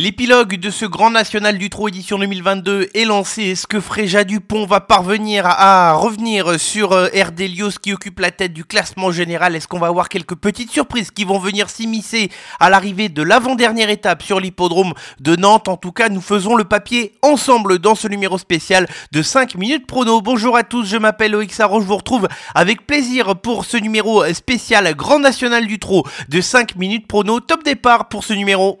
L'épilogue de ce Grand National du Trot édition 2022 est lancé. Est-ce que Fréja Dupont va parvenir à, revenir sur euh, qui occupe la tête du classement général? Est-ce qu'on va avoir quelques petites surprises qui vont venir s'immiscer à l'arrivée de l'avant-dernière étape sur l'hippodrome de Nantes? En tout cas, nous faisons le papier ensemble dans ce numéro spécial de 5 minutes prono. Bonjour à tous, je m'appelle Loïc Sarro, je vous retrouve avec plaisir pour ce numéro spécial Grand National du Trot de 5 minutes prono. Top départ pour ce numéro.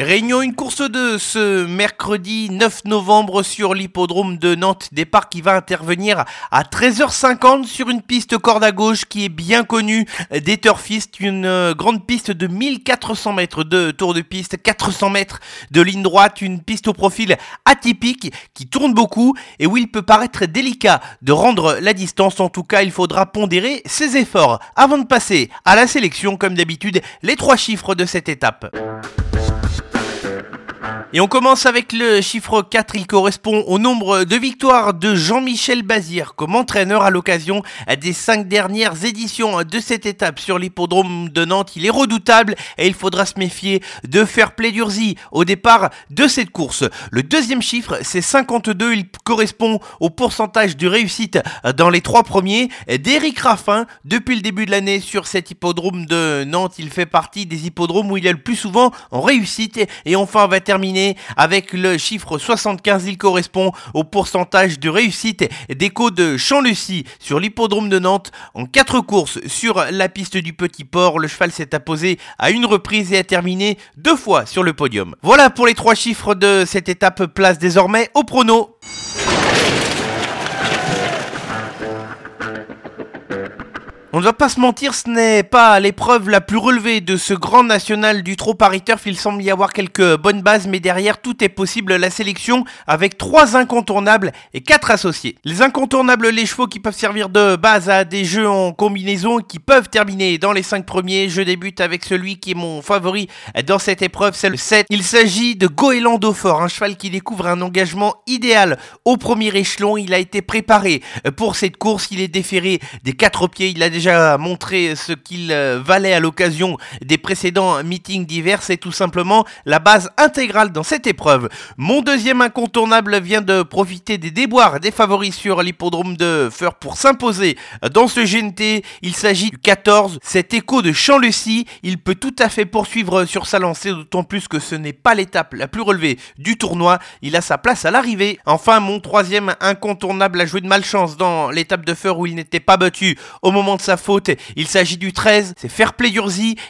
Réunion une course de ce mercredi 9 novembre sur l'hippodrome de Nantes. Départ qui va intervenir à 13h50 sur une piste corde à gauche qui est bien connue des turfistes. Une euh, grande piste de 1400 mètres de tour de piste, 400 mètres de ligne droite. Une piste au profil atypique qui tourne beaucoup et où il peut paraître délicat de rendre la distance. En tout cas, il faudra pondérer ses efforts avant de passer à la sélection. Comme d'habitude, les trois chiffres de cette étape. Et on commence avec le chiffre 4, il correspond au nombre de victoires de Jean-Michel Bazir comme entraîneur à l'occasion des cinq dernières éditions de cette étape sur l'hippodrome de Nantes. Il est redoutable et il faudra se méfier de faire play d'Urzi au départ de cette course. Le deuxième chiffre, c'est 52, il correspond au pourcentage de réussite dans les trois premiers d'Éric Raffin depuis le début de l'année sur cet hippodrome de Nantes. Il fait partie des hippodromes où il est le plus souvent en réussite et enfin on va terminer avec le chiffre 75. Il correspond au pourcentage de réussite d'écho de Champ-Lucie sur l'hippodrome de Nantes en 4 courses sur la piste du Petit Port. Le cheval s'est apposé à une reprise et a terminé deux fois sur le podium. Voilà pour les trois chiffres de cette étape. Place désormais au prono. On ne va pas se mentir, ce n'est pas l'épreuve la plus relevée de ce grand national du trot Paris Turf. Il semble y avoir quelques bonnes bases, mais derrière tout est possible. La sélection avec trois incontournables et quatre associés. Les incontournables, les chevaux qui peuvent servir de base à des jeux en combinaison qui peuvent terminer dans les cinq premiers. Je débute avec celui qui est mon favori dans cette épreuve, c'est le 7. Il s'agit de Goéland Dauphin, un cheval qui découvre un engagement idéal au premier échelon. Il a été préparé pour cette course. Il est déféré des quatre pieds. Déjà montré ce qu'il euh, valait à l'occasion des précédents meetings divers. C'est tout simplement la base intégrale dans cette épreuve. Mon deuxième incontournable vient de profiter des déboires des favoris sur l'hippodrome de Feur pour s'imposer dans ce GNT. Il s'agit du 14, cet écho de Champ-Lucie. Il peut tout à fait poursuivre sur sa lancée, d'autant plus que ce n'est pas l'étape la plus relevée du tournoi. Il a sa place à l'arrivée. Enfin, mon troisième incontournable a joué de malchance dans l'étape de Feur où il n'était pas battu au moment de sa faute. Il s'agit du 13, c'est Fair Play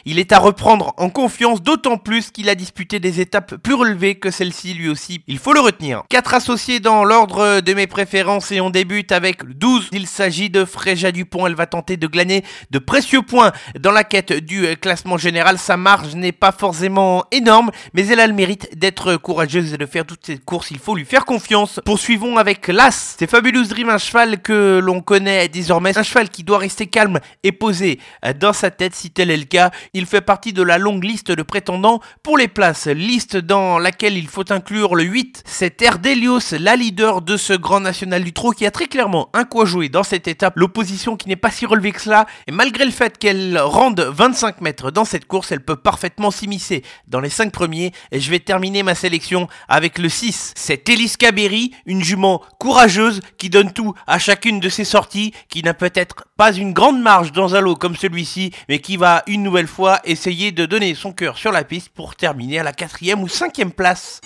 Il est à reprendre en confiance, d'autant plus qu'il a disputé des étapes plus relevées que celle-ci lui aussi. Il faut le retenir. Quatre associés dans l'ordre de mes préférences et on débute avec le 12. Il s'agit de Fréja Dupont. Elle va tenter de glaner de précieux points dans la quête du classement général. Sa marge n'est pas forcément énorme, mais elle a le mérite d'être courageuse et de faire toutes ces courses. Il faut lui faire confiance. Poursuivons avec l'As. C'est Fabulous Dream, un cheval que l'on connaît désormais. Un cheval qui doit rester calme est posé dans sa tête si tel est le cas. Il fait partie de la longue liste de prétendants pour les places, liste dans laquelle il faut inclure le 8. C'est Erdelios, la leader de ce grand national du trot qui a très clairement un quoi jouer dans cette étape. L'opposition qui n'est pas si relevée que cela et malgré le fait qu'elle rende 25 mètres dans cette course, elle peut parfaitement s'immiscer dans les 5 premiers et je vais terminer ma sélection avec le 6. C'est Eliska Berry, une jument courageuse qui donne tout à chacune de ses sorties, qui n'a peut-être pas une grande marge dans un lot comme celui-ci, mais qui va une nouvelle fois essayer de donner son cœur sur la piste pour terminer à la quatrième ou cinquième place.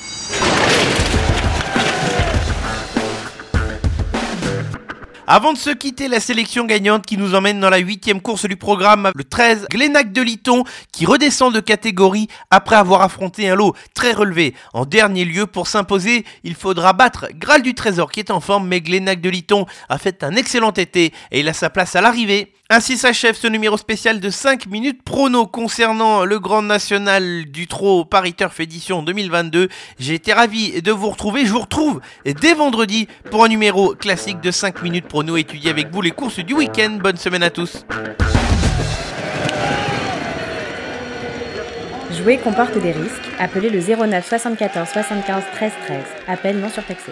Avant de se quitter, la sélection gagnante qui nous emmène dans la huitième course du programme, le 13, Glénac de Liton, qui redescend de catégorie après avoir affronté un lot très relevé. En dernier lieu, pour s'imposer, il faudra battre Graal du Trésor qui est en forme, mais Glénac de Liton a fait un excellent été et il a sa place à l'arrivée. Ainsi s'achève ce numéro spécial de 5 minutes prono concernant le Grand National du Trot Paris Turf édition 2022. J'ai été ravi de vous retrouver. Je vous retrouve dès vendredi pour un numéro classique de 5 minutes prono étudier avec vous les courses du week-end. Bonne semaine à tous. Jouer comporte des risques. Appelez le 09 74 75 13 13. Appel non surtaxé.